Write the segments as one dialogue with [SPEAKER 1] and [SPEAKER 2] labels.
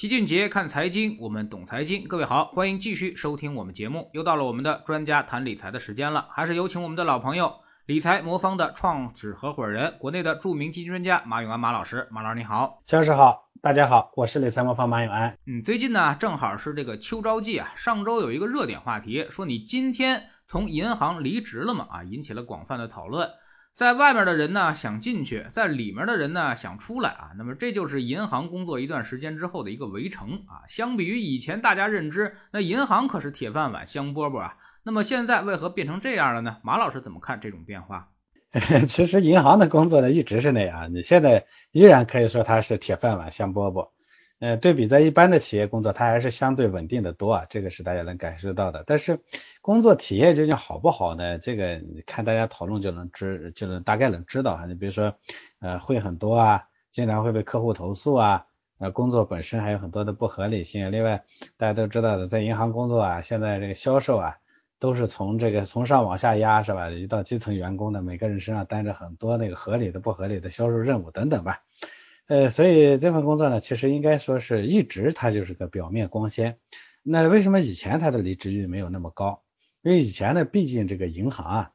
[SPEAKER 1] 齐俊杰看财经，我们懂财经。各位好，欢迎继续收听我们节目。又到了我们的专家谈理财的时间了，还是有请我们的老朋友，理财魔方的创始合伙人，国内的著名基金专家马永安马老师。马老师你好，
[SPEAKER 2] 江老师好，大家好，我是理财魔方马永安。
[SPEAKER 1] 嗯，最近呢正好是这个秋招季啊，上周有一个热点话题，说你今天从银行离职了嘛？啊，引起了广泛的讨论。在外面的人呢想进去，在里面的人呢想出来啊，那么这就是银行工作一段时间之后的一个围城啊。相比于以前大家认知，那银行可是铁饭碗、香饽饽啊。那么现在为何变成这样了呢？马老师怎么看这种变化？
[SPEAKER 2] 其实银行的工作呢一直是那样，你现在依然可以说它是铁饭碗、香饽饽。呃，对比在一般的企业工作，它还是相对稳定的多啊，这个是大家能感受到的。但是工作体验究竟好不好呢？这个看大家讨论就能知，就能大概能知道啊。你比如说，呃，会很多啊，经常会被客户投诉啊，呃，工作本身还有很多的不合理性。另外，大家都知道的，在银行工作啊，现在这个销售啊，都是从这个从上往下压，是吧？一到基层员工的每个人身上担着很多那个合理的、不合理的销售任务等等吧。呃，所以这份工作呢，其实应该说是一直它就是个表面光鲜。那为什么以前它的离职率没有那么高？因为以前呢，毕竟这个银行啊，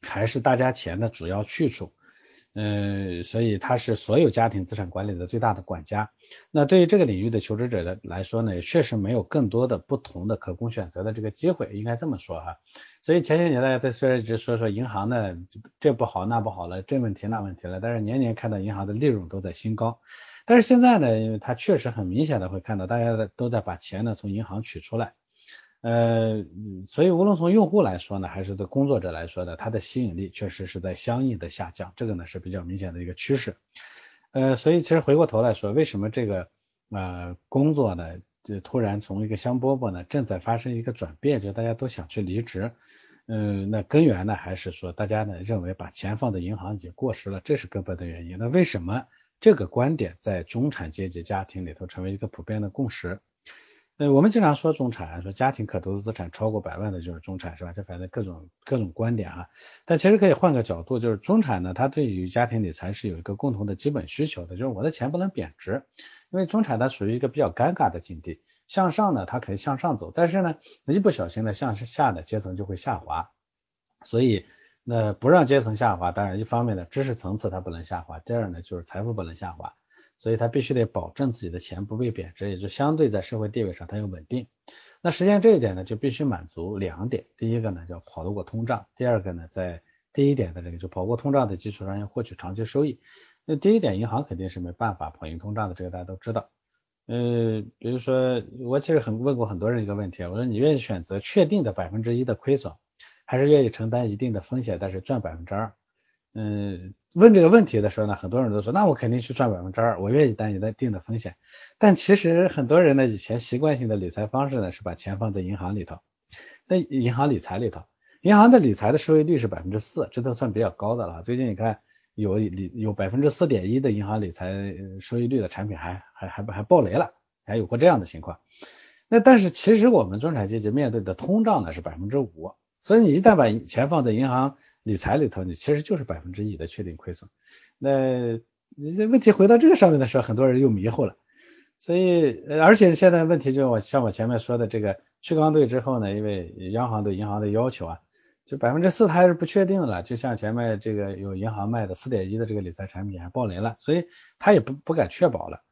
[SPEAKER 2] 还是大家钱的主要去处。嗯，所以他是所有家庭资产管理的最大的管家。那对于这个领域的求职者的来说呢，也确实没有更多的不同的可供选择的这个机会，应该这么说哈。所以前些年大家在虽然一直说说银行呢这不好那不好了，这问题那问题了，但是年年看到银行的利润都在新高。但是现在呢，因为它确实很明显的会看到大家都在把钱呢从银行取出来。呃，所以无论从用户来说呢，还是对工作者来说呢，它的吸引力确实是在相应的下降，这个呢是比较明显的一个趋势。呃，所以其实回过头来说，为什么这个呃工作呢，就突然从一个香饽饽呢，正在发生一个转变，就大家都想去离职。嗯，那根源呢，还是说大家呢认为把钱放在银行已经过时了，这是根本的原因。那为什么这个观点在中产阶级家庭里头成为一个普遍的共识？呃，我们经常说中产，说家庭可投资资产超过百万的就是中产，是吧？这反正各种各种观点啊。但其实可以换个角度，就是中产呢，他对于家庭理财是有一个共同的基本需求的，就是我的钱不能贬值。因为中产它属于一个比较尴尬的境地，向上呢它可以向上走，但是呢一不小心呢向下的阶层就会下滑。所以那不让阶层下滑，当然一方面呢知识层次它不能下滑，第二呢就是财富不能下滑。所以他必须得保证自己的钱不被贬值，也就相对在社会地位上它要稳定。那实现这一点呢，就必须满足两点：第一个呢叫跑得过通胀，第二个呢在第一点的这个就跑过通胀的基础上要获取长期收益。那第一点，银行肯定是没办法跑赢通胀的，这个大家都知道。呃，比如说我其实很问过很多人一个问题，我说你愿意选择确定的百分之一的亏损，还是愿意承担一定的风险，但是赚百分之二？嗯，问这个问题的时候呢，很多人都说，那我肯定去赚百分之二，我愿意担一定的风险。但其实很多人呢，以前习惯性的理财方式呢，是把钱放在银行里头，那银行理财里头，银行的理财的收益率是百分之四，这都算比较高的了。最近你看有理有百分之四点一的银行理财收益率的产品还还还还爆雷了，还有过这样的情况。那但是其实我们中产阶级面对的通胀呢是百分之五，所以你一旦把钱放在银行。理财里头，你其实就是百分之一的确定亏损。那你这问题回到这个上面的时候，很多人又迷糊了。所以，而且现在问题就我像我前面说的这个去杠兑之后呢，因为央行对银行的要求啊，就百分之四它还是不确定了。就像前面这个有银行卖的四点一的这个理财产品还爆雷了，所以他也不不敢确保了。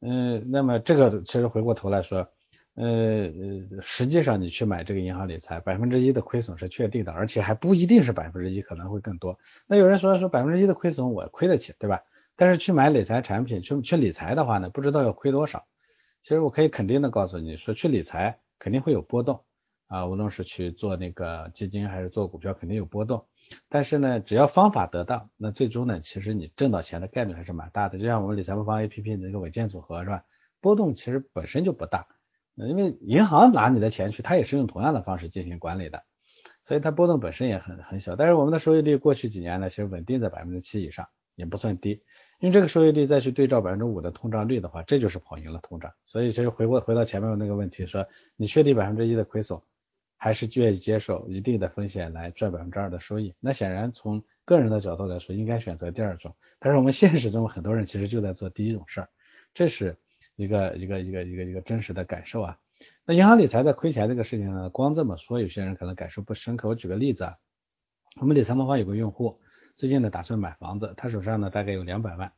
[SPEAKER 2] 嗯，那么这个其实回过头来说。呃，实际上你去买这个银行理财，百分之一的亏损是确定的，而且还不一定是百分之一，可能会更多。那有人说说百分之一的亏损我亏得起，对吧？但是去买理财产品，去去理财的话呢，不知道要亏多少。其实我可以肯定的告诉你说，去理财肯定会有波动啊，无论是去做那个基金还是做股票，肯定有波动。但是呢，只要方法得当，那最终呢，其实你挣到钱的概率还是蛮大的。就像我们理财魔方 A P P 的那个稳健组合是吧？波动其实本身就不大。因为银行拿你的钱去，它也是用同样的方式进行管理的，所以它波动本身也很很小。但是我们的收益率过去几年呢，其实稳定在百分之七以上，也不算低。因为这个收益率再去对照百分之五的通胀率的话，这就是跑赢了通胀。所以其实回过回到前面那个问题，说你确定百分之一的亏损，还是愿意接受一定的风险来赚百分之二的收益？那显然从个人的角度来说，应该选择第二种。但是我们现实中很多人其实就在做第一种事儿，这是。一个一个一个一个一个真实的感受啊。那银行理财在亏钱这个事情呢，光这么说，有些人可能感受不深刻。我举个例子啊，我们理财魔方有个用户，最近呢打算买房子，他手上呢大概有两百万，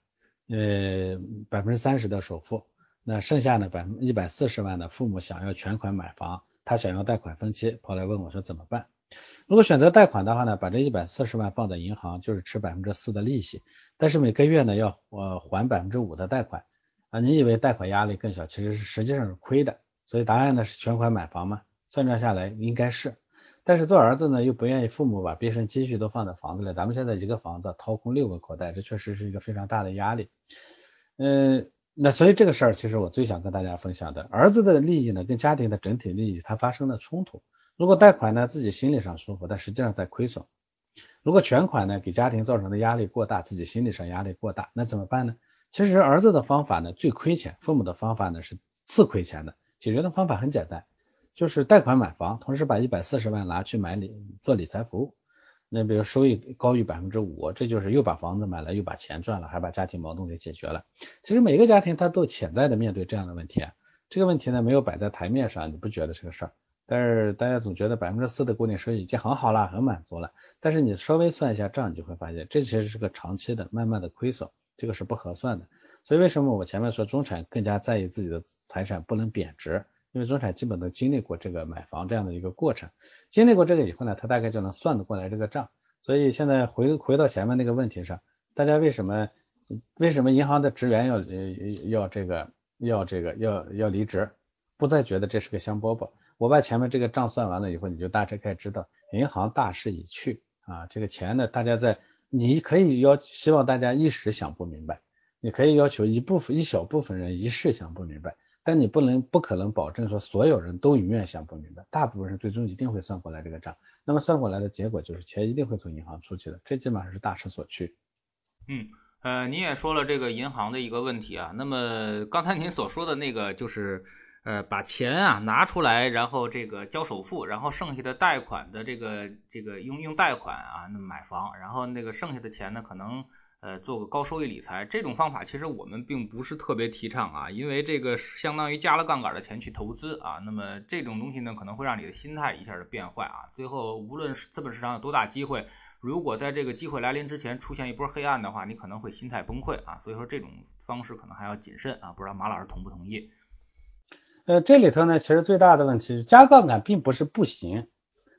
[SPEAKER 2] 呃，百分之三十的首付，那剩下呢百分一百四十万的父母想要全款买房，他想要贷款分期，跑来问我说怎么办？如果选择贷款的话呢，把这一百四十万放在银行，就是吃百分之四的利息，但是每个月呢要呃还百分之五的贷款啊，你以为贷款压力更小，其实是实际上是亏的。所以答案呢是全款买房嘛？算账下来应该是，但是做儿子呢又不愿意父母把毕生积蓄都放在房子里，咱们现在一个房子掏空六个口袋，这确实是一个非常大的压力。嗯，那所以这个事儿其实我最想跟大家分享的，儿子的利益呢跟家庭的整体利益它发生了冲突。如果贷款呢自己心理上舒服，但实际上在亏损；如果全款呢给家庭造成的压力过大，自己心理上压力过大，那怎么办呢？其实儿子的方法呢最亏钱，父母的方法呢是次亏钱的。解决的方法很简单，就是贷款买房，同时把一百四十万拿去买理做理财服务。那比如收益高于百分之五，这就是又把房子买了，又把钱赚了，还把家庭矛盾给解决了。其实每个家庭他都潜在的面对这样的问题，这个问题呢没有摆在台面上，你不觉得是个事儿？但是大家总觉得百分之四的固定收益已经很好了，很满足了。但是你稍微算一下账，你就会发现这其实是个长期的、慢慢的亏损，这个是不合算的。所以为什么我前面说中产更加在意自己的财产不能贬值？因为中产基本都经历过这个买房这样的一个过程，经历过这个以后呢，他大概就能算得过来这个账。所以现在回回到前面那个问题上，大家为什么为什么银行的职员要要这个要这个要要离职？不再觉得这是个香饽饽。我把前面这个账算完了以后，你就大致可以知道，银行大势已去啊。这个钱呢，大家在你可以要希望大家一时想不明白。你可以要求一部分一小部分人一世想不明白，但你不能不可能保证说所有人都永远想不明白，大部分人最终一定会算过来这个账，那么算过来的结果就是钱一定会从银行出去的，这基本上是大势所趋。
[SPEAKER 1] 嗯，呃，你也说了这个银行的一个问题啊，那么刚才您所说的那个就是呃把钱啊拿出来，然后这个交首付，然后剩下的贷款的这个这个用用贷款啊那买房，然后那个剩下的钱呢可能。呃，做个高收益理财这种方法，其实我们并不是特别提倡啊，因为这个相当于加了杠杆的钱去投资啊，那么这种东西呢，可能会让你的心态一下就变坏啊，最后无论是资本市场有多大机会，如果在这个机会来临之前出现一波黑暗的话，你可能会心态崩溃啊，所以说这种方式可能还要谨慎啊，不知道马老师同不同意？
[SPEAKER 2] 呃，这里头呢，其实最大的问题是，加杠杆并不是不行，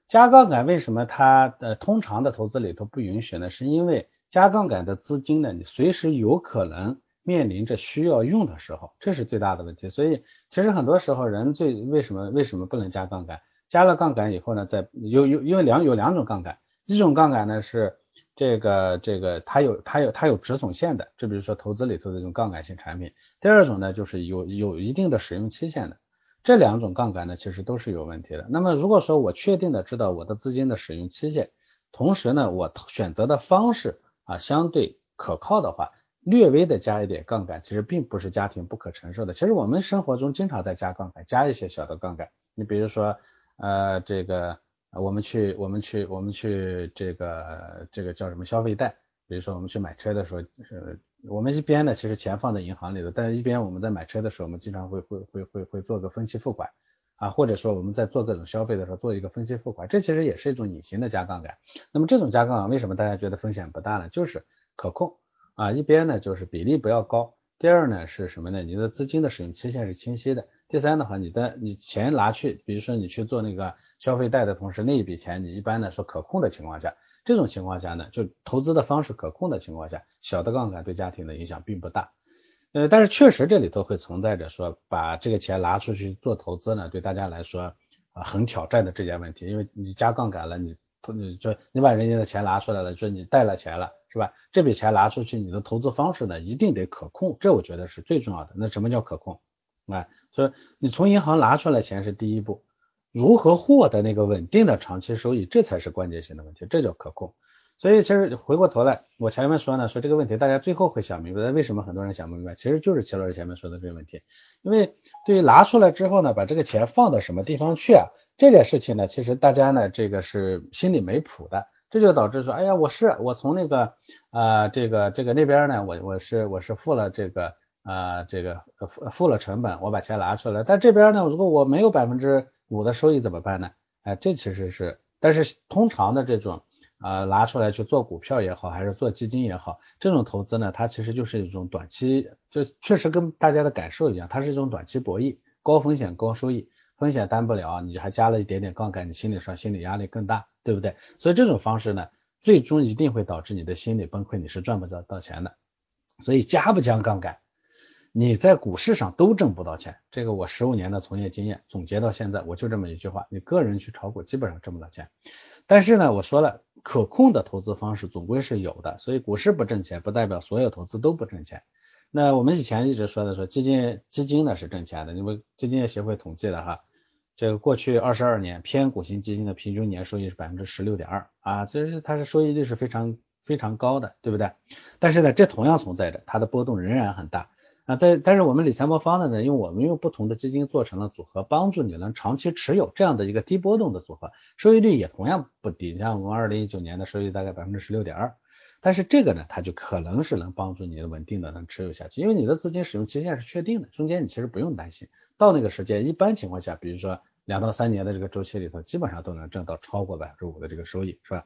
[SPEAKER 2] 加杠杆为什么它呃通常的投资里头不允许呢？是因为加杠杆的资金呢，你随时有可能面临着需要用的时候，这是最大的问题。所以其实很多时候人最为什么为什么不能加杠杆？加了杠杆以后呢，在有有因为两有两种杠杆，一种杠杆呢是这个这个它有它有它有止损线的，就比如说投资里头的这种杠杆性产品。第二种呢就是有有一定的使用期限的。这两种杠杆呢其实都是有问题的。那么如果说我确定的知道我的资金的使用期限，同时呢我选择的方式。啊，相对可靠的话，略微的加一点杠杆，其实并不是家庭不可承受的。其实我们生活中经常在加杠杆，加一些小的杠杆。你比如说，呃，这个我们去我们去我们去这个这个叫什么消费贷？比如说我们去买车的时候，呃，我们一边呢其实钱放在银行里的，但是一边我们在买车的时候，我们经常会会会会会做个分期付款。啊，或者说我们在做各种消费的时候做一个分期付款，这其实也是一种隐形的加杠杆。那么这种加杠杆为什么大家觉得风险不大呢？就是可控啊，一边呢就是比例不要高，第二呢是什么呢？你的资金的使用期限是清晰的，第三的话，你的你钱拿去，比如说你去做那个消费贷的同时，那一笔钱你一般呢说可控的情况下，这种情况下呢，就投资的方式可控的情况下，小的杠杆对家庭的影响并不大。呃，但是确实这里头会存在着说把这个钱拿出去做投资呢，对大家来说很挑战的这件问题，因为你加杠杆了，你你就你把人家的钱拿出来了，说你贷了钱了，是吧？这笔钱拿出去，你的投资方式呢一定得可控，这我觉得是最重要的。那什么叫可控？啊，所以你从银行拿出来钱是第一步，如何获得那个稳定的长期收益，这才是关键性的问题，这叫可控。所以其实回过头来，我前面说呢，说这个问题大家最后会想明白，为什么很多人想不明白，其实就是齐老师前面说的这个问题。因为对于拿出来之后呢，把这个钱放到什么地方去啊，这件事情呢，其实大家呢这个是心里没谱的，这就导致说，哎呀，我是我从那个啊这个这个那边呢，我我是我是付了这个啊这个付付了成本，我把钱拿出来，但这边呢，如果我没有百分之五的收益怎么办呢？哎，这其实是，但是通常的这种啊拿出来去做股票也好，还是做基金也好，这种投资呢，它其实就是一种短期，就确实跟大家的感受一样，它是一种短期博弈，高风险高收益，风险担不了，你还加了一点点杠杆，你心理上心理压力更大，对不对？所以这种方式呢，最终一定会导致你的心理崩溃，你是赚不到到钱的。所以加不加杠杆？你在股市上都挣不到钱，这个我十五年的从业经验总结到现在，我就这么一句话：你个人去炒股基本上挣不到钱。但是呢，我说了，可控的投资方式总归是有的，所以股市不挣钱，不代表所有投资都不挣钱。那我们以前一直说的说基金基金呢是挣钱的，因为基金业协会统计的哈，这个过去二十二年偏股型基金的平均年收益是百分之十六点二啊，其实它的收益率是非常非常高的，对不对？但是呢，这同样存在着它的波动仍然很大。啊，在但是我们理财魔方的呢，因为我们用不同的基金做成了组合，帮助你能长期持有这样的一个低波动的组合，收益率也同样不低。像我们二零一九年的收益大概百分之十六点二，但是这个呢，它就可能是能帮助你稳定的能持有下去，因为你的资金使用期限是确定的，中间你其实不用担心。到那个时间，一般情况下，比如说两到三年的这个周期里头，基本上都能挣到超过百分之五的这个收益，是吧？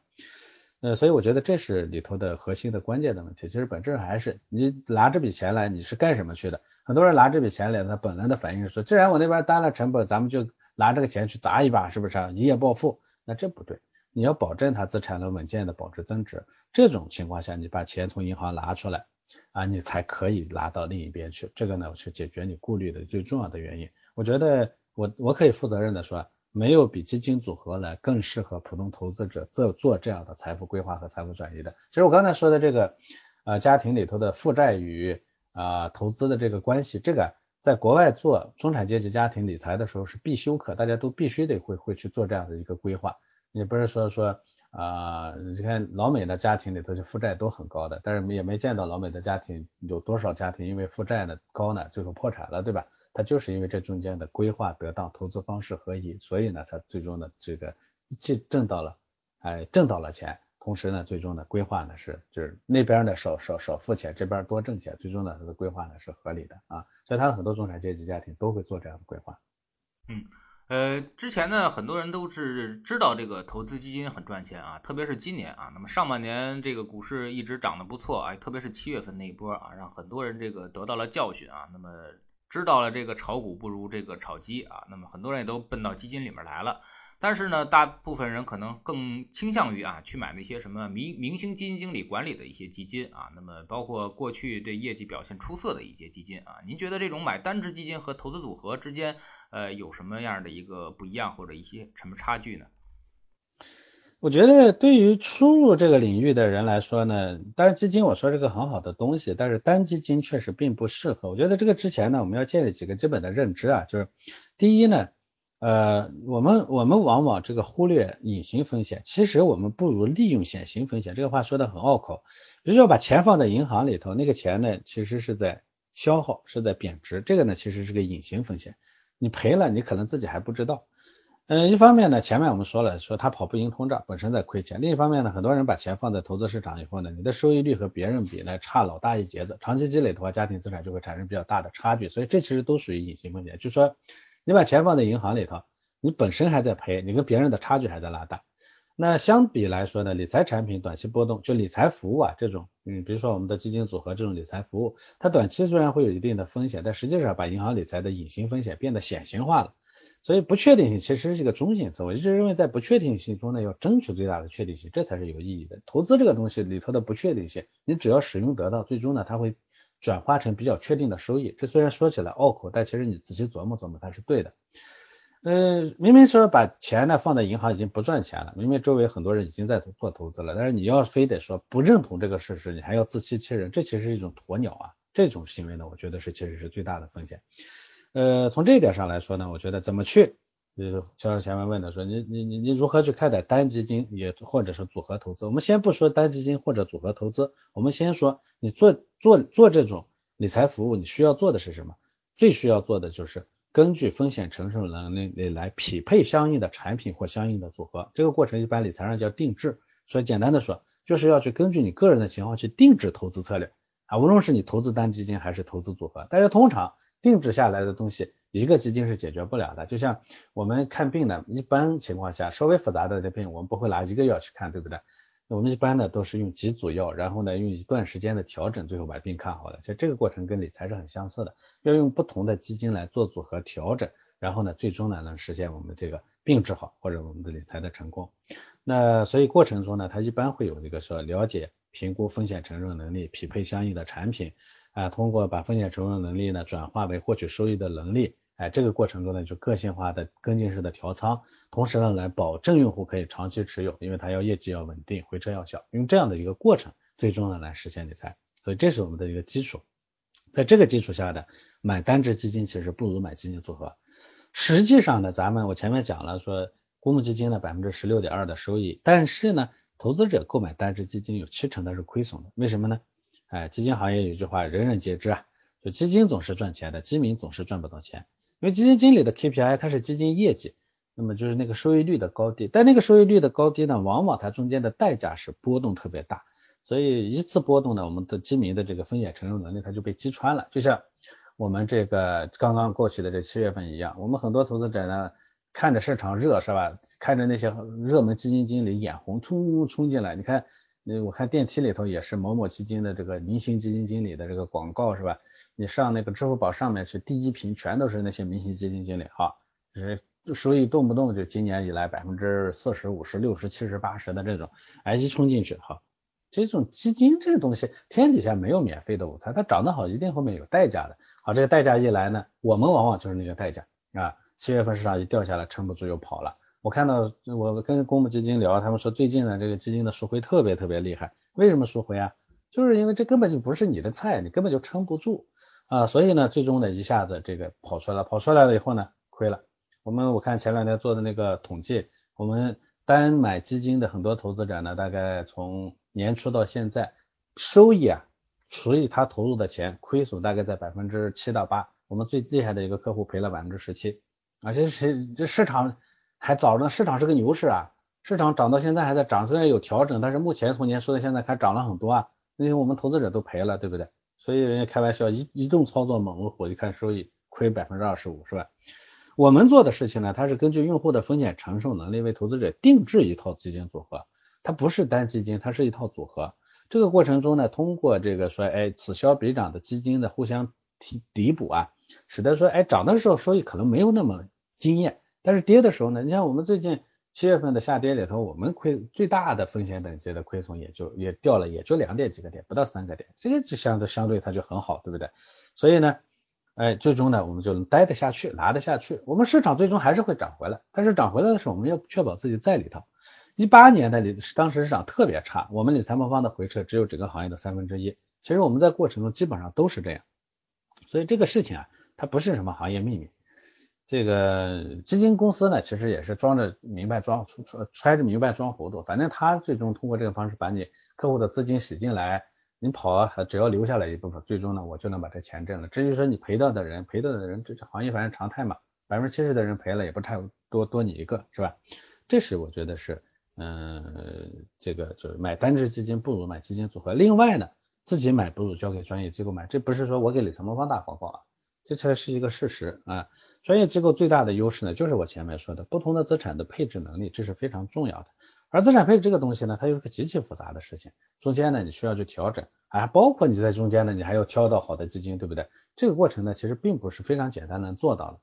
[SPEAKER 2] 呃，所以我觉得这是里头的核心的关键的问题。其实本质还是你拿这笔钱来，你是干什么去的？很多人拿这笔钱来，他本能的反应是说，既然我那边担了成本，咱们就拿这个钱去砸一把，是不是？一夜暴富？那这不对，你要保证它资产能稳健的保值增值。这种情况下，你把钱从银行拿出来啊，你才可以拿到另一边去。这个呢，是解决你顾虑的最重要的原因。我觉得我我可以负责任的说。没有比基金组合呢更适合普通投资者做做这样的财富规划和财富转移的。其实我刚才说的这个，呃，家庭里头的负债与啊投资的这个关系，这个在国外做中产阶级家庭理财的时候是必修课，大家都必须得会会去做这样的一个规划。你不是说说啊，你看老美的家庭里头就负债都很高的，但是也没见到老美的家庭有多少家庭因为负债呢高呢最后破产了，对吧？他就是因为这中间的规划得当，投资方式合一，所以呢，他最终呢，这个既挣到了，哎，挣到了钱，同时呢，最终的规划呢是，就是那边呢少少少付钱，这边多挣钱，最终呢，他的规划呢是合理的啊，所以他很多中产阶级家庭都会做这样的规划。
[SPEAKER 1] 嗯，呃，之前呢，很多人都是知道这个投资基金很赚钱啊，特别是今年啊，那么上半年这个股市一直涨得不错啊，特别是七月份那一波啊，让很多人这个得到了教训啊，那么。知道了这个炒股不如这个炒基啊，那么很多人也都奔到基金里面来了。但是呢，大部分人可能更倾向于啊去买那些什么明明星基金经理管理的一些基金啊，那么包括过去这业绩表现出色的一些基金啊。您觉得这种买单只基金和投资组合之间呃有什么样的一个不一样或者一些什么差距呢？
[SPEAKER 2] 我觉得对于初入这个领域的人来说呢，单基金我说是个很好的东西，但是单基金确实并不适合。我觉得这个之前呢，我们要建立几个基本的认知啊，就是第一呢，呃，我们我们往往这个忽略隐形风险，其实我们不如利用显形风险。这个话说的很拗口，比如说把钱放在银行里头，那个钱呢其实是在消耗，是在贬值，这个呢其实是个隐形风险，你赔了你可能自己还不知道。嗯，一方面呢，前面我们说了，说它跑不赢通胀，本身在亏钱；另一方面呢，很多人把钱放在投资市场以后呢，你的收益率和别人比呢差老大一截子，长期积累的话，家庭资产就会产生比较大的差距，所以这其实都属于隐形风险。就是说，你把钱放在银行里头，你本身还在赔，你跟别人的差距还在拉大。那相比来说呢，理财产品短期波动，就理财服务啊这种，嗯，比如说我们的基金组合这种理财服务，它短期虽然会有一定的风险，但实际上把银行理财的隐形风险变得显形化了。所以不确定性其实是一个中性词，我一直认为在不确定性中呢，要争取最大的确定性，这才是有意义的。投资这个东西里头的不确定性，你只要使用得到，最终呢，它会转化成比较确定的收益。这虽然说起来拗口，但其实你仔细琢磨琢磨，它是对的。呃，明明说把钱呢放在银行已经不赚钱了，明明周围很多人已经在做投资了，但是你要非得说不认同这个事实，你还要自欺欺人，这其实是一种鸵鸟啊！这种行为呢，我觉得是其实是最大的风险。呃，从这一点上来说呢，我觉得怎么去，就是销售前面问的说，你你你你如何去看待单基金也或者是组合投资？我们先不说单基金或者组合投资，我们先说你做做做这种理财服务，你需要做的是什么？最需要做的就是根据风险承受能力来匹配相应的产品或相应的组合。这个过程一般理财上叫定制，所以简单的说，就是要去根据你个人的情况去定制投资策略。啊，无论是你投资单基金还是投资组合，但是通常定制下来的东西，一个基金是解决不了的。就像我们看病呢，一般情况下稍微复杂的的病，我们不会拿一个药去看，对不对？我们一般呢都是用几组药，然后呢用一段时间的调整，最后把病看好了。其实这个过程跟理财是很相似的，要用不同的基金来做组合调整，然后呢最终呢能实现我们这个病治好或者我们的理财的成功。那所以过程中呢，它一般会有这个说了解、评估风险承受能力，匹配相应的产品啊，通过把风险承受能力呢转化为获取收益的能力。哎，这个过程中呢，就个性化的跟进式的调仓，同时呢，来保证用户可以长期持有，因为它要业绩要稳定，回撤要小，用这样的一个过程，最终呢来实现理财。所以这是我们的一个基础，在这个基础下的买单只基金其实不如买基金组合。实际上呢，咱们我前面讲了说，公募基金呢百分之十六点二的收益，但是呢，投资者购买单只基金有七成的是亏损的，为什么呢？哎，基金行业有句话，人人皆知啊，就基金总是赚钱的，基民总是赚不到钱。因为基金经理的 KPI 它是基金业绩，那么就是那个收益率的高低，但那个收益率的高低呢，往往它中间的代价是波动特别大，所以一次波动呢，我们的基民的这个风险承受能力它就被击穿了，就像我们这个刚刚过去的这七月份一样，我们很多投资者呢看着市场热是吧，看着那些热门基金经理眼红，冲冲进来，你看，那我看电梯里头也是某某基金的这个明星基金经理的这个广告是吧？你上那个支付宝上面去，第一屏全都是那些明星基金经理，哈，就是收益动不动就今年以来百分之四十五十六十七十八十的这种，哎一冲进去，哈，这种基金这个东西，天底下没有免费的午餐，它涨得好一定后面有代价的，好，这个代价一来呢，我们往往就是那个代价啊，七月份市场一掉下来，撑不住又跑了。我看到我跟公募基金聊，他们说最近呢这个基金的赎回特别特别厉害，为什么赎回啊？就是因为这根本就不是你的菜，你根本就撑不住。啊，所以呢，最终呢，一下子这个跑出来了，跑出来了以后呢，亏了。我们我看前两天做的那个统计，我们单买基金的很多投资者呢，大概从年初到现在，收益啊，除以他投入的钱，亏损大概在百分之七到八。我们最厉害的一个客户赔了百分之十七，啊，这是这市场还早着，市场是个牛市啊，市场涨到现在还在涨，虽然有调整，但是目前从年初到现在还涨了很多啊，那些我们投资者都赔了，对不对？所以人家开玩笑，一一动操作猛如虎，一看收益亏百分之二十五，是吧？我们做的事情呢，它是根据用户的风险承受能力为投资者定制一套基金组合，它不是单基金，它是一套组合。这个过程中呢，通过这个说，哎，此消彼长的基金的互相提抵补啊，使得说，哎，涨的时候收益可能没有那么惊艳，但是跌的时候呢，你像我们最近。七月份的下跌里头，我们亏最大的风险等级的亏损也就也掉了，也就两点几个点，不到三个点，这个就相对相对它就很好，对不对？所以呢，哎，最终呢，我们就能待得下去，拿得下去。我们市场最终还是会涨回来，但是涨回来的时候，我们要确保自己在里头。一八年的里，当时市场特别差，我们理财魔方的回撤只有整个行业的三分之一。其实我们在过程中基本上都是这样，所以这个事情啊，它不是什么行业秘密。这个基金公司呢，其实也是装着明白装揣着明白装糊涂，反正他最终通过这个方式把你客户的资金洗进来，你跑，只要留下来一部分，最终呢，我就能把这钱挣了。至于说你赔到的人，赔到的人，这行业反正常态嘛，百分之七十的人赔了也不太多多你一个，是吧？这是我觉得是，嗯，这个就是买单只基金不如买基金组合。另外呢，自己买不如交给专业机构买，这不是说我给理财魔方打广告啊，这才是一个事实啊。专业机构最大的优势呢，就是我前面说的不同的资产的配置能力，这是非常重要的。而资产配置这个东西呢，它又是个极其复杂的事情，中间呢你需要去调整，啊包括你在中间呢，你还要挑到好的基金，对不对？这个过程呢，其实并不是非常简单能做到的。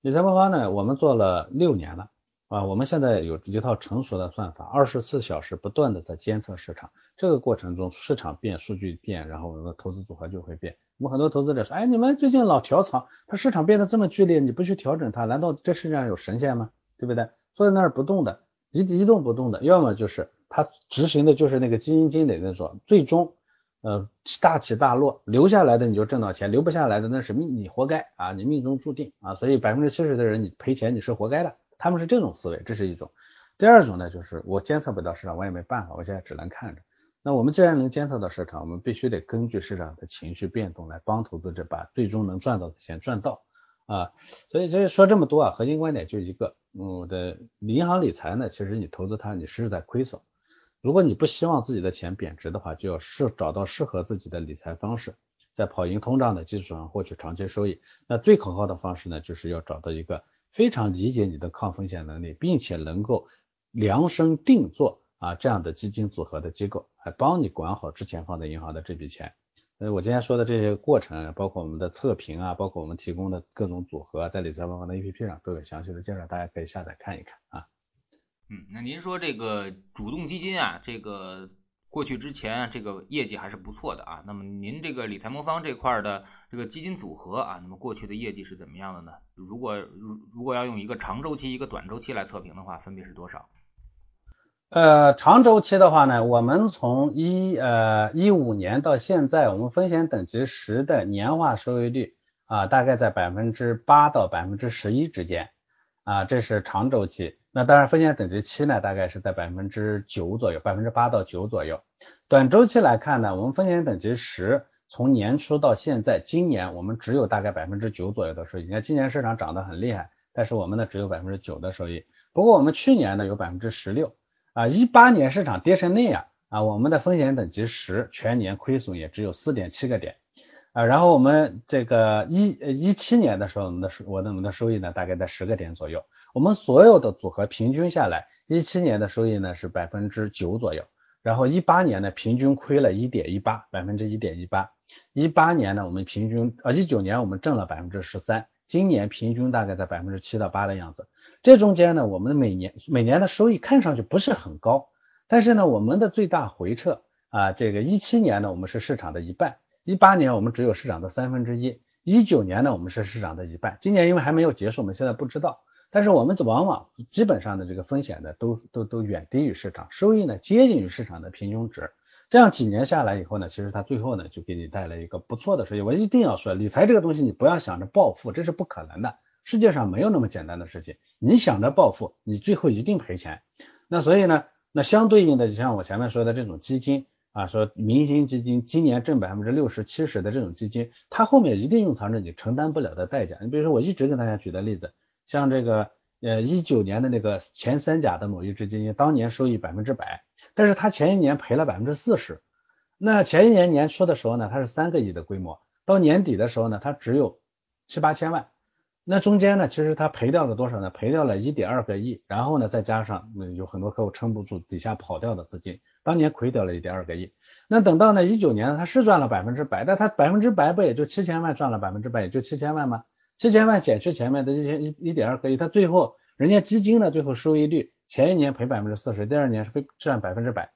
[SPEAKER 2] 理财魔方呢，我们做了六年了。啊，我们现在有一套成熟的算法，二十四小时不断的在监测市场。这个过程中，市场变，数据变，然后我们的投资组合就会变。我们很多投资者说，哎，你们最近老调仓，它市场变得这么剧烈，你不去调整它，难道这世界上有神仙吗？对不对？坐在那儿不动的，一一动不动的，要么就是他执行的就是那个基金经理那种，最终呃大起大落，留下来的你就挣到钱，留不下来的那是命，你活该啊，你命中注定啊。所以百分之七十的人你赔钱你是活该的。他们是这种思维，这是一种。第二种呢，就是我监测不到市场，我也没办法，我现在只能看着。那我们既然能监测到市场，我们必须得根据市场的情绪变动来帮投资者把最终能赚到的钱赚到啊。所以，所以说这么多啊，核心观点就一个，我的银行理财呢，其实你投资它，你是在亏损。如果你不希望自己的钱贬值的话，就要适找到适合自己的理财方式，在跑赢通胀的基础上获取长期收益。那最可靠的方式呢，就是要找到一个非常理解你的抗风险能力，并且能够量身定做啊这样的基金组合的机构，来帮你管好之前放在银行的这笔钱。呃，我今天说的这些过程，包括我们的测评啊，包括我们提供的各种组合，在理财方方的 APP 上都有详细的介绍，大家可以下载看一看啊。
[SPEAKER 1] 嗯，那您说这个主动基金啊，这个过去之前这个业绩还是不错的啊。那么您这个理财魔方这块的这个基金组合啊，那么过去的业绩是怎么样的呢？如果如如果要用一个长周期、一个短周期来测评的话，分别是多少？
[SPEAKER 2] 呃，长周期的话呢，我们从一呃一五年到现在，我们风险等级十的年化收益率啊，大概在百分之八到百分之十一之间啊，这是长周期。那当然，风险等级七呢，大概是在百分之九左右，百分之八到九左右。短周期来看呢，我们风险等级十，从年初到现在，今年我们只有大概百分之九左右的收益。你看今年市场涨得很厉害，但是我们呢只有百分之九的收益。不过我们去年呢有百分之十六啊，一八年市场跌成那样啊，我们的风险等级十，全年亏损也只有四点七个点。啊，然后我们这个一呃一七年的时候，我们的收我的我们的收益呢，大概在十个点左右。我们所有的组合平均下来，一七年的收益呢是百分之九左右。然后一八年呢，平均亏了一点一八，百分之一点一八。一八年呢，我们平均呃一九年我们挣了百分之十三，今年平均大概在百分之七到八的样子。这中间呢，我们每年每年的收益看上去不是很高，但是呢，我们的最大回撤啊，这个一七年呢，我们是市场的一半。一八年我们只有市场的三分之一，一九年呢我们是市场的一半，今年因为还没有结束，我们现在不知道。但是我们往往基本上的这个风险呢都都都远低于市场，收益呢接近于市场的平均值。这样几年下来以后呢，其实它最后呢就给你带来一个不错的收益。我一定要说，理财这个东西你不要想着暴富，这是不可能的，世界上没有那么简单的事情。你想着暴富，你最后一定赔钱。那所以呢，那相对应的就像我前面说的这种基金。啊，说明星基金今年挣百分之六十、七十的这种基金，它后面一定蕴藏着你承担不了的代价。你比如说，我一直跟大家举的例子，像这个呃一九年的那个前三甲的某一只基金，当年收益百分之百，但是它前一年赔了百分之四十。那前一年年初的时候呢，它是三个亿的规模，到年底的时候呢，它只有七八千万。那中间呢，其实它赔掉了多少呢？赔掉了一点二个亿，然后呢，再加上有很多客户撑不住，底下跑掉的资金，当年亏掉了一点二个亿。那等到呢一九年，他是赚了百分之百，但他百分之百不也就七千万赚了百分之百，也就七千万吗？七千万减去前面的一千一一点二个亿，他最后人家基金呢，最后收益率前一年赔百分之四十，第二年是赔赚百分之百，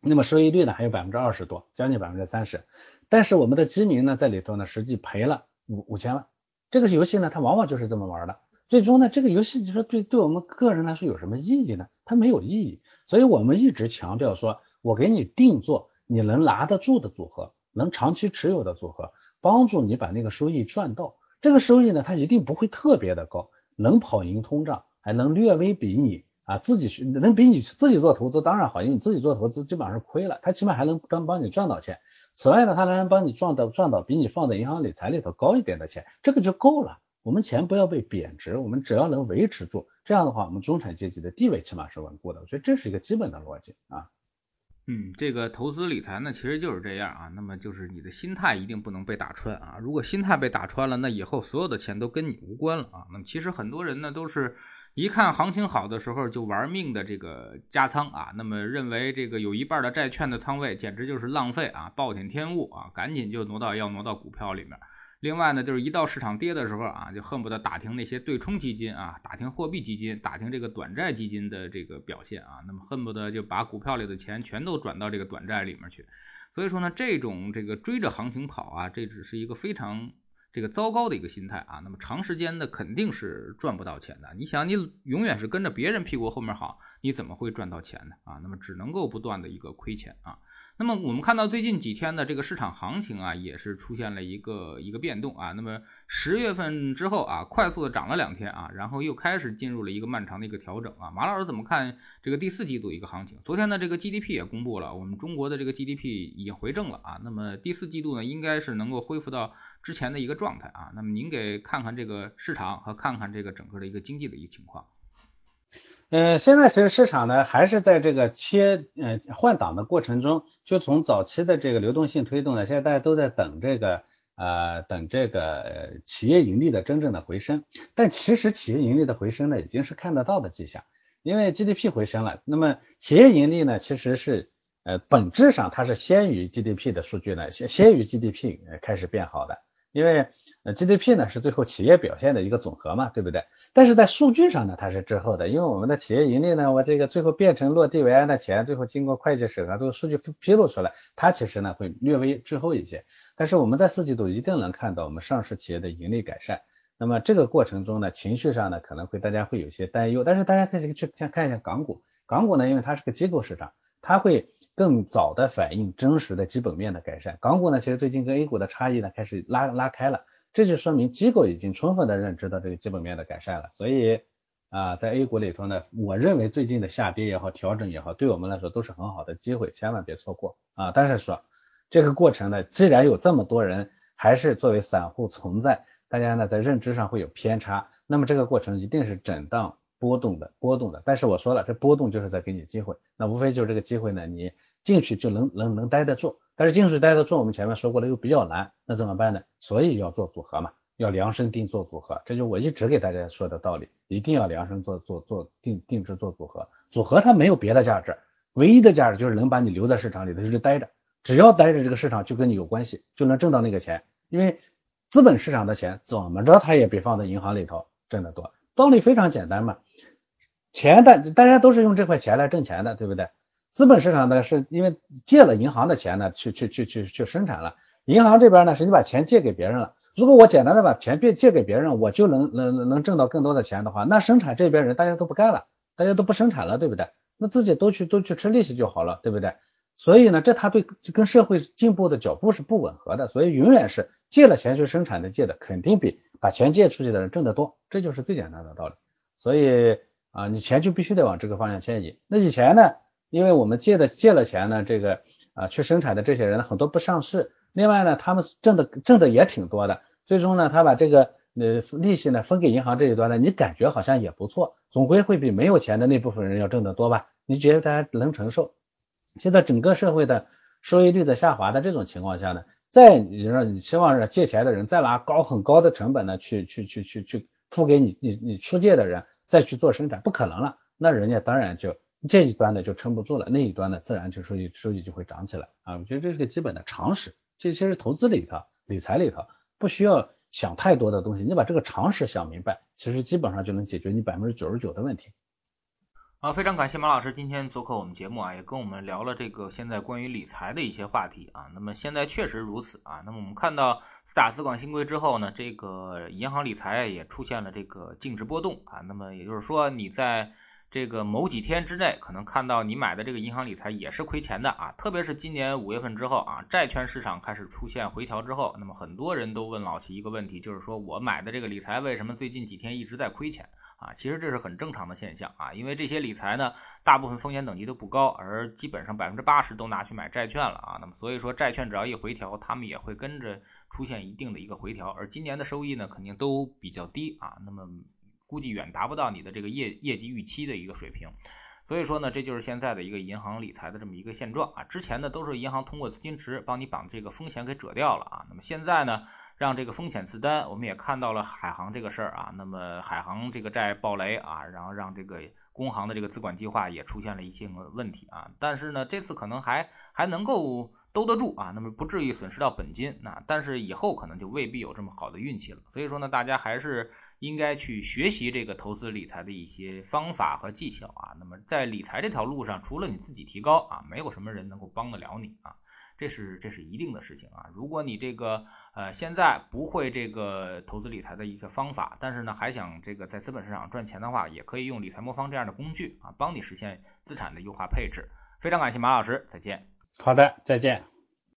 [SPEAKER 2] 那么收益率呢还有百分之二十多，将近百分之三十。但是我们的基民呢在里头呢，实际赔了五五千万。这个游戏呢，它往往就是这么玩的。最终呢，这个游戏你说对对我们个人来说有什么意义呢？它没有意义。所以我们一直强调说，我给你定做你能拿得住的组合，能长期持有的组合，帮助你把那个收益赚到。这个收益呢，它一定不会特别的高，能跑赢通胀，还能略微比你啊自己去能比你自己做投资当然好，因为你自己做投资基本上是亏了，它起码还能帮帮你赚到钱。此外呢，它能帮你赚到赚到比你放在银行理财里头高一点的钱，这个就够了。我们钱不要被贬值，我们只要能维持住，这样的话，我们中产阶级的地位起码是稳固的。我觉得这是一个基本的逻辑啊。
[SPEAKER 1] 嗯，这个投资理财呢，其实就是这样啊。那么就是你的心态一定不能被打穿啊。如果心态被打穿了，那以后所有的钱都跟你无关了啊。那么其实很多人呢都是。一看行情好的时候就玩命的这个加仓啊，那么认为这个有一半的债券的仓位简直就是浪费啊，暴殄天物啊，赶紧就挪到要挪到股票里面。另外呢，就是一到市场跌的时候啊，就恨不得打听那些对冲基金啊，打听货币基金，打听这个短债基金的这个表现啊，那么恨不得就把股票里的钱全都转到这个短债里面去。所以说呢，这种这个追着行情跑啊，这只是一个非常。这个糟糕的一个心态啊，那么长时间的肯定是赚不到钱的。你想，你永远是跟着别人屁股后面跑，你怎么会赚到钱呢？啊，那么只能够不断的一个亏钱啊。那么我们看到最近几天的这个市场行情啊，也是出现了一个一个变动啊。那么十月份之后啊，快速的涨了两天啊，然后又开始进入了一个漫长的一个调整啊。马老师怎么看这个第四季度一个行情？昨天的这个 GDP 也公布了，我们中国的这个 GDP 已经回正了啊。那么第四季度呢，应该是能够恢复到之前的一个状态啊。那么您给看看这个市场和看看这个整个的一个经济的一个情况。
[SPEAKER 2] 呃，现在其实市场呢还是在这个切呃换挡的过程中，就从早期的这个流动性推动呢，现在大家都在等这个呃等这个企业盈利的真正的回升。但其实企业盈利的回升呢，已经是看得到的迹象，因为 GDP 回升了。那么企业盈利呢，其实是呃本质上它是先于 GDP 的数据呢，先先于 GDP 开始变好的，因为。呃，GDP 呢是最后企业表现的一个总和嘛，对不对？但是在数据上呢，它是滞后的，因为我们的企业盈利呢，我这个最后变成落地为安的钱，最后经过会计审核，这个数据披露出来，它其实呢会略微滞后一些。但是我们在四季度一定能看到我们上市企业的盈利改善。那么这个过程中呢，情绪上呢可能会大家会有些担忧，但是大家可以去先看一下港股，港股呢因为它是个机构市场，它会更早的反映真实的基本面的改善。港股呢其实最近跟 A 股的差异呢开始拉拉开了。这就说明机构已经充分的认知到这个基本面的改善了，所以啊，在 A 股里头呢，我认为最近的下跌也好，调整也好，对我们来说都是很好的机会，千万别错过啊！但是说这个过程呢，既然有这么多人还是作为散户存在，大家呢在认知上会有偏差，那么这个过程一定是震荡波动的，波动的。但是我说了，这波动就是在给你机会，那无非就是这个机会呢，你进去就能能能待得住。但是进去待得住，我们前面说过了又比较难，那怎么办呢？所以要做组合嘛，要量身定做组合，这就我一直给大家说的道理，一定要量身做做做定定制做组合。组合它没有别的价值，唯一的价值就是能把你留在市场里头就是待着，只要待着这个市场就跟你有关系，就能挣到那个钱。因为资本市场的钱怎么着它也比放在银行里头挣得多，道理非常简单嘛。钱大大家都是用这块钱来挣钱的，对不对？资本市场呢，是因为借了银行的钱呢，去去去去去生产了。银行这边呢，是你把钱借给别人了。如果我简单的把钱借借给别人，我就能能能挣到更多的钱的话，那生产这边人大家都不干了，大家都不生产了，对不对？那自己都去都去吃利息就好了，对不对？所以呢，这他对跟社会进步的脚步是不吻合的。所以永远是借了钱去生产的借的，肯定比把钱借出去的人挣得多，这就是最简单的道理。所以啊，你钱就必须得往这个方向迁移。那以前呢？因为我们借的借了钱呢，这个啊去生产的这些人很多不上市，另外呢他们挣的挣的也挺多的，最终呢他把这个呃利息呢分给银行这一端呢，你感觉好像也不错，总归会比没有钱的那部分人要挣得多吧？你觉得大家能承受？现在整个社会的收益率的下滑的这种情况下呢，再你让你期望着借钱的人再拿高很高的成本呢去去去去去付给你你你出借的人再去做生产，不可能了，那人家当然就。这一端呢就撑不住了，那一端呢自然就收益收益就会涨起来啊！我觉得这是个基本的常识，这些是投资里头、理财里头不需要想太多的东西，你把这个常识想明白，其实基本上就能解决你百分之九十九的问题。
[SPEAKER 1] 好，非常感谢马老师今天做客我们节目啊，也跟我们聊了这个现在关于理财的一些话题啊。那么现在确实如此啊。那么我们看到自打资管新规之后呢，这个银行理财也出现了这个净值波动啊。那么也就是说你在这个某几天之内，可能看到你买的这个银行理财也是亏钱的啊，特别是今年五月份之后啊，债券市场开始出现回调之后，那么很多人都问老齐一个问题，就是说我买的这个理财为什么最近几天一直在亏钱啊？其实这是很正常的现象啊，因为这些理财呢，大部分风险等级都不高，而基本上百分之八十都拿去买债券了啊，那么所以说债券只要一回调，他们也会跟着出现一定的一个回调，而今年的收益呢，肯定都比较低啊，那么。估计远达不到你的这个业业绩预期的一个水平，所以说呢，这就是现在的一个银行理财的这么一个现状啊。之前呢都是银行通过资金池帮你把这个风险给遮掉了啊。那么现在呢，让这个风险自担，我们也看到了海航这个事儿啊。那么海航这个债暴雷啊，然后让这个工行的这个资管计划也出现了一些问题啊。但是呢，这次可能还还能够兜得住啊，那么不至于损失到本金。那但是以后可能就未必有这么好的运气了。所以说呢，大家还是。应该去学习这个投资理财的一些方法和技巧啊。那么在理财这条路上，除了你自己提高啊，没有什么人能够帮得了你啊。这是这是一定的事情啊。如果你这个呃现在不会这个投资理财的一个方法，但是呢还想这个在资本市场赚钱的话，也可以用理财魔方这样的工具啊，帮你实现资产的优化配置。非常感谢马老师，再见。
[SPEAKER 2] 好的，再见。